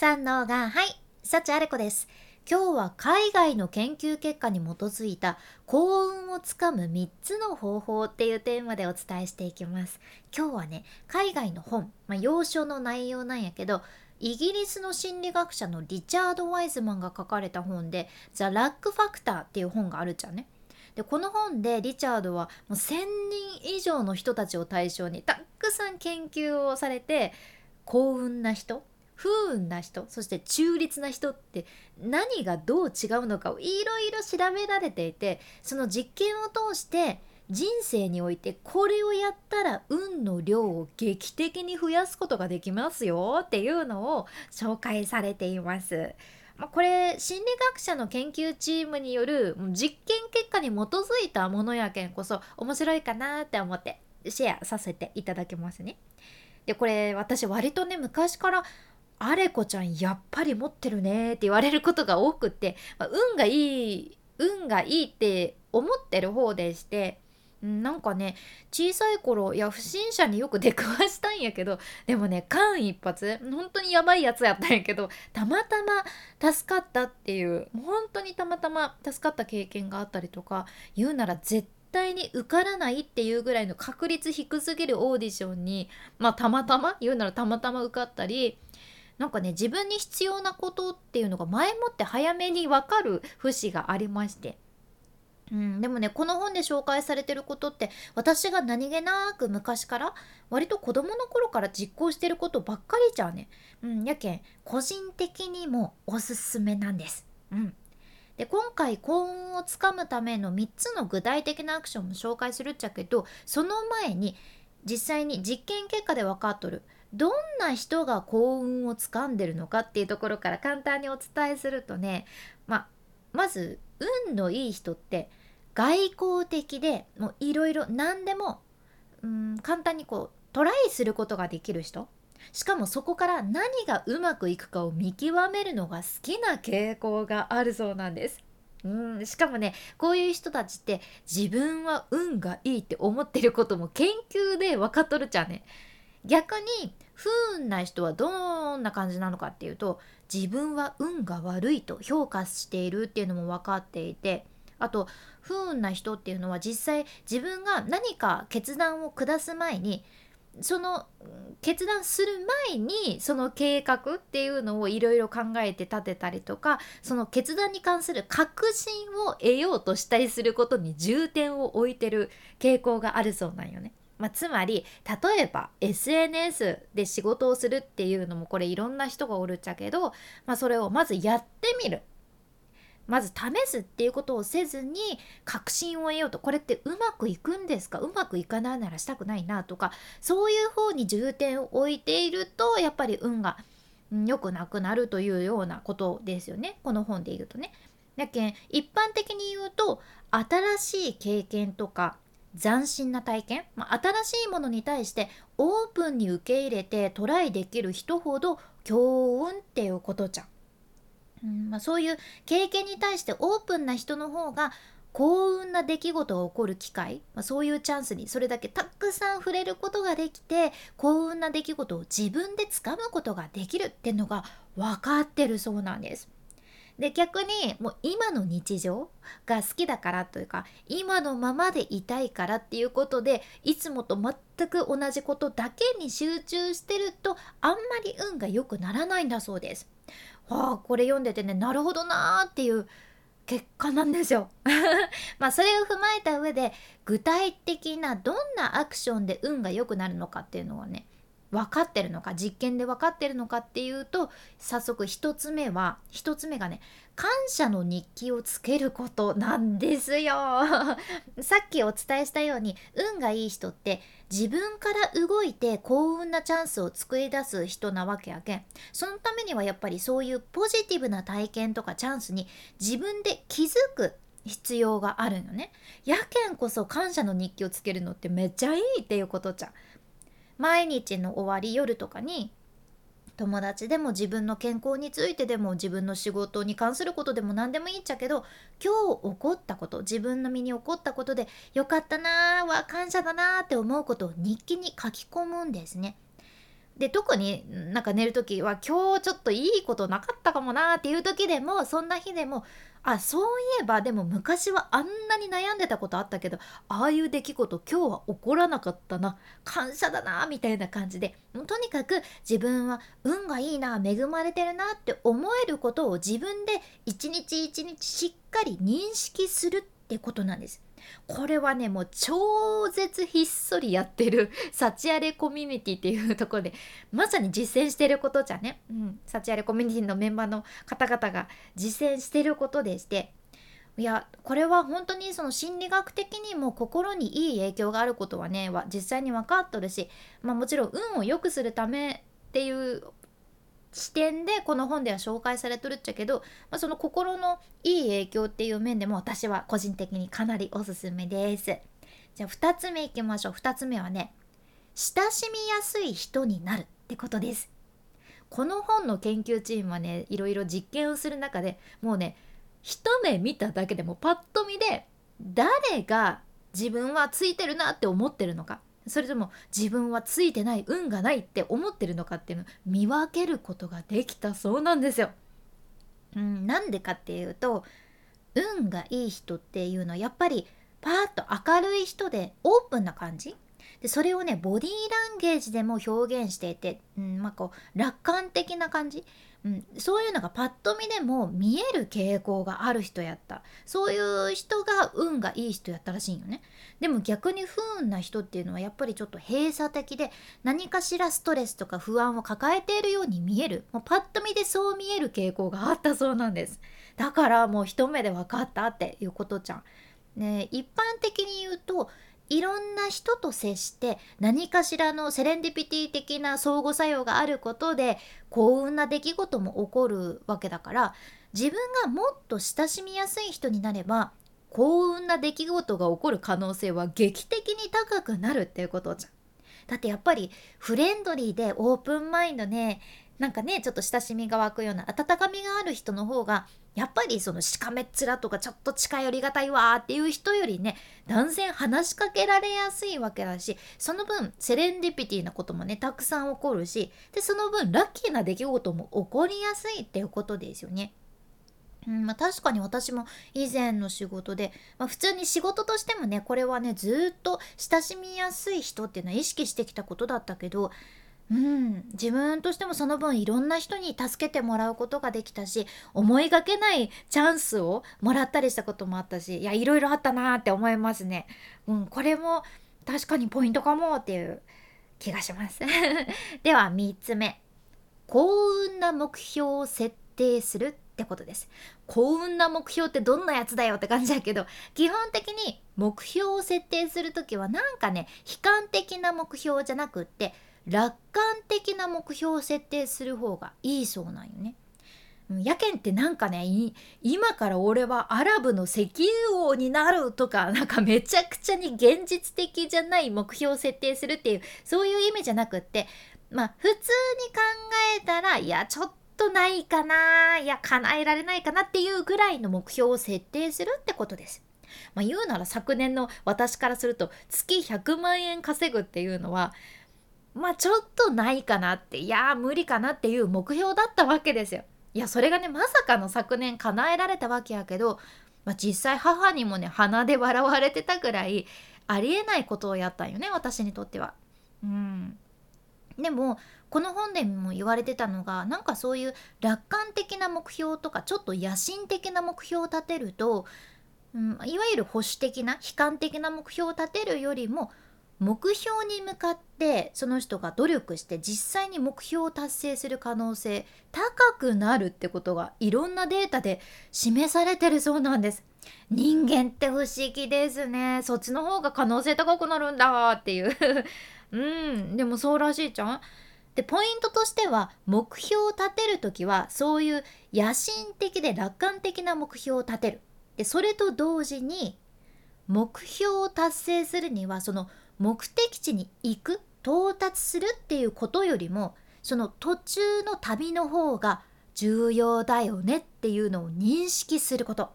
三能がはい。幸あれ子です。今日は海外の研究結果に基づいた幸運をつかむ3つの方法っていうテーマでお伝えしていきます。今日はね海外の本、まあ、要所の内容なんやけどイギリスの心理学者のリチャード・ワイズマンが書かれた本で「ザ・ラック・ファクター」っていう本があるじゃんね。でこの本でリチャードはもう1,000人以上の人たちを対象にたくさん研究をされて幸運な人不運な人そして中立な人って何がどう違うのかをいろいろ調べられていてその実験を通して人生においてこれをやったら運の量を劇的に増やすことができますよっていうのを紹介されています。まあ、これ心理学者の研究チームによる実験結果に基づいたものやけんこそ面白いかなって思ってシェアさせていただきますね。でこれ私割とね昔からあれこちゃんやっぱり持ってるねって言われることが多くて、まあ、運がいい運がいいって思ってる方でしてなんかね小さい頃いや不審者によく出くわしたんやけどでもね間一髪本当にやばいやつやったんやけどたまたま助かったっていう本当にたまたま助かった経験があったりとか言うなら絶対に受からないっていうぐらいの確率低すぎるオーディションにまあたまたま言うならたまたま受かったりなんかね自分に必要なことっていうのが前もって早めに分かる節がありまして。うん、でもねこの本で紹介されてることって私が何気なく昔から割と子供の頃から実行してることばっかりじゃね、うん、やけん個人的にもおすすめなんです。うん、で今回幸運をつかむための3つの具体的なアクションも紹介するっちゃけどその前に実際に実験結果で分かっとるどんな人が幸運をつかんでるのかっていうところから簡単にお伝えするとね、まあ、まず運のいい人って外交的でもういろいろ何でもうん簡単にこうトライすることができる人しかもそこから何がうまくいくかを見極めるのが好きな傾向があるそうなんです。うんしかもねこういう人たちって自分は運がいいって思ってることも研究で分かっとるじゃんね。逆に不運な人はどんな感じなのかっていうと自分は運が悪いと評価しているっていうのも分かっていてあと不運な人っていうのは実際自分が何か決断を下す前にその決断する前にその計画っていうのをいろいろ考えて立てたりとかその決断に関する確信を得ようとしたりすることに重点を置いてる傾向があるそうなんよね。まあ、つまり例えば SNS で仕事をするっていうのもこれいろんな人がおるっちゃけど、まあ、それをまずやってみる。まず試すっていうことをせずに確信を得ようと。これってうまくいくんですか？うまくいかないならしたくないなとか。そういう方に重点を置いているとやっぱり運が良くなくなるというようなことですよね。この本で言うとね。だけん一般的に言うと新しい経験とか斬新な体験、まあ、新しいものに対してオープンに受け入れてトライできる人ほど強運っていうことじゃん。うんまあ、そういう経験に対してオープンな人の方が幸運な出来事が起こる機会、まあ、そういうチャンスにそれだけたくさん触れることができて幸運な出来事を自分でつかむことができるっていうのが分かってるそうなんです。で逆にもう今の日常が好きだからというか今のままでいたいからっていうことでいつもと全く同じことだけに集中してるとあんまり運が良くならないんだそうです。はあこれ読んでてねなるほどなーっていう結果なんですよ。まあそれを踏まえた上で具体的などんなアクションで運が良くなるのかっていうのはね分かってるのか実験で分かってるのかっていうと早速1つ目は1つ目がね感謝の日記をつけることなんですよ。さっきお伝えしたように運がいい人って自分から動いて幸運なチャンスを作り出す人なわけやけん。そのためにはやっぱりそういうポジティブな体験とかチャンスに自分で気づく必要があるのね。やけんこそ感謝の日記をつけるのってめっちゃいいっていうことじゃん。毎日の終わり夜とかに友達でも自分の健康についてでも自分の仕事に関することでも何でもいいっちゃけど今日起こったこと自分の身に起こったことでよかったなーは感謝だなーって思うことを日記に書き込むんですね。で特になんか寝る時は今日ちょっといいことなかったかもなっていう時でもそんな日でもあそういえばでも昔はあんなに悩んでたことあったけどああいう出来事今日は起こらなかったな感謝だなみたいな感じでとにかく自分は運がいいな恵まれてるなって思えることを自分で一日一日しっかり認識するってことなんです。これはねもう超絶ひっそりやってる サチアレコミュニティっていうところでまさに実践してることじゃね、うん、サチアレコミュニティのメンバーの方々が実践してることでして。いやこれは本当にその心理学的にも心にいい影響があることはね実際に分かっとるし、まあ、もちろん運を良くするためっていう視点でこの本では紹介されとるっちゃけど、まあ、その心のいい影響っていう面でも私は個人的にかなりおすすめです。じゃあ2つ目いきましょう。2つ目はね、親しみやすい人になるってことです。この本の研究チームはね、いろいろ実験をする中でもうね、一目見ただけでもパッと見で誰が自分はついてるなって思ってるのかそれとも自分はついてない運がないって思ってるのかっていうのを見分けることができたそうなんですよ。うん、なんでかっていうと運がいい人っていうのはやっぱりパーッと明るい人でオープンな感じでそれをねボディーランゲージでも表現していて、うんまあ、こう楽観的な感じ。うん、そういうのがパッと見でも見える傾向がある人やった。そういう人が運がいい人やったらしいんよね。でも逆に不運な人っていうのはやっぱりちょっと閉鎖的で何かしらストレスとか不安を抱えているように見える。もうパッと見でそう見える傾向があったそうなんです。だからもう一目で分かったっていうことじゃん。ね一般的に言うといろんな人と接して何かしらのセレンディピティ的な相互作用があることで幸運な出来事も起こるわけだから自分がもっと親しみやすい人になれば幸運な出来事が起こる可能性は劇的に高くなるっていうことじゃん。だってやっぱりフレンドリーでオープンマインドねなんかねちょっと親しみが湧くような温かみがある人の方がやっぱりそのしかめっ面とかちょっと近寄りがたいわーっていう人よりね断然話しかけられやすいわけだしその分セレンディピティなこともねたくさん起こるしでその分ラッキーな出来事も起こりやすいっていうことですよね。うんまあ、確かに私も以前の仕事で、まあ、普通に仕事としてもねこれはねずっと親しみやすい人っていうのは意識してきたことだったけどうん、自分としてもその分いろんな人に助けてもらうことができたし思いがけないチャンスをもらったりしたこともあったしいやいろいろあったなーって思いますね。うん、これも確かにポイントかもっていう気がします。では3つ目幸運な目標を設定するってことです。幸運な目標ってどんなやつだよって感じだけど基本的に目標を設定する時はなんかね悲観的な目標じゃなくって楽観的な目標を設定する方がいいそうなんよね。やけんってなんかね今から俺はアラブの石油王になるとか なんかめちゃくちゃに現実的じゃない目標を設定するっていうそういう意味じゃなくってまあ普通に考えたらいやちょっとないかないや叶えられないかなっていうぐらいの目標を設定するってことです。まあ、言うなら昨年の私からすると月100万円稼ぐっていうのはまあちょっとないかなっていや無理かなっていう目標だったわけですよ。いやそれがねまさかの昨年叶えられたわけやけど、まあ、実際母にもね鼻で笑われてたぐらいありえないことをやったんよね私にとっては。うんでもこの本でも言われてたのがなんかそういう楽観的な目標とかちょっと野心的な目標を立てると、うん、いわゆる保守的な悲観的な目標を立てるよりも目標に向かってその人が努力して実際に目標を達成する可能性高くなるってことがいろんなデータで示されてるそうなんです。人間って不思議ですね。そっちの方が可能性高くなるんだっていう。うん。でもそうらしいじゃん。でポイントとしては目標を立てる時はそういう野心的で楽観的な目標を立てる。でそれと同時に目標を達成するにはその目的地に行く到達するっていうことよりもその途中の旅の方が重要だよねっていうのを認識すること。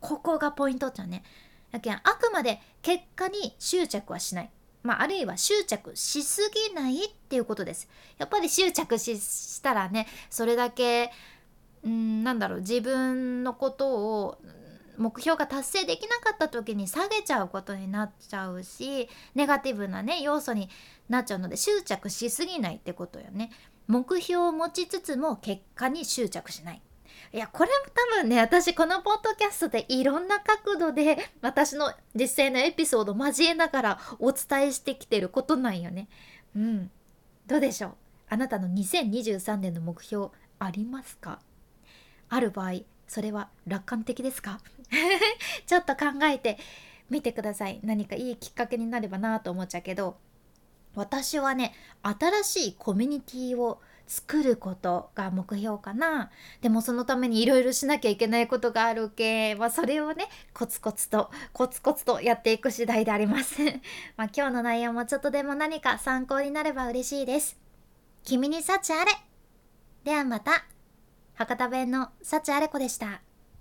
ここがポイントじゃね。だけあくまで結果に執着はしない。まあ、あるいは執着しすぎないっていうことです。やっぱり執着したらねそれだけうんなんだろう自分のことを目標が達成できなかった時に下げちゃうことになっちゃうしネガティブなね要素になっちゃうので執着しすぎないってことよね。目標を持ちつつも結果に執着しない。いやこれも多分ね私このポッドキャストでいろんな角度で私の実際のエピソード交えながらお伝えしてきてることなんよね。うん。どうでしょう？あなたの2023年の目標ありますか？ある場合それは楽観的ですか？ちょっと考えてみてください。何かいいきっかけになればなと思っちゃうけど私はね新しいコミュニティを作ることが目標かな。でもそのためにいろいろしなきゃいけないことがあるけ、まあ、それをねコツコツとコツコツとやっていく次第であります。ま今日の内容もちょっとでも何か参考になれば嬉しいです。君に幸あれ。ではまた。博多弁の幸あれ子でした。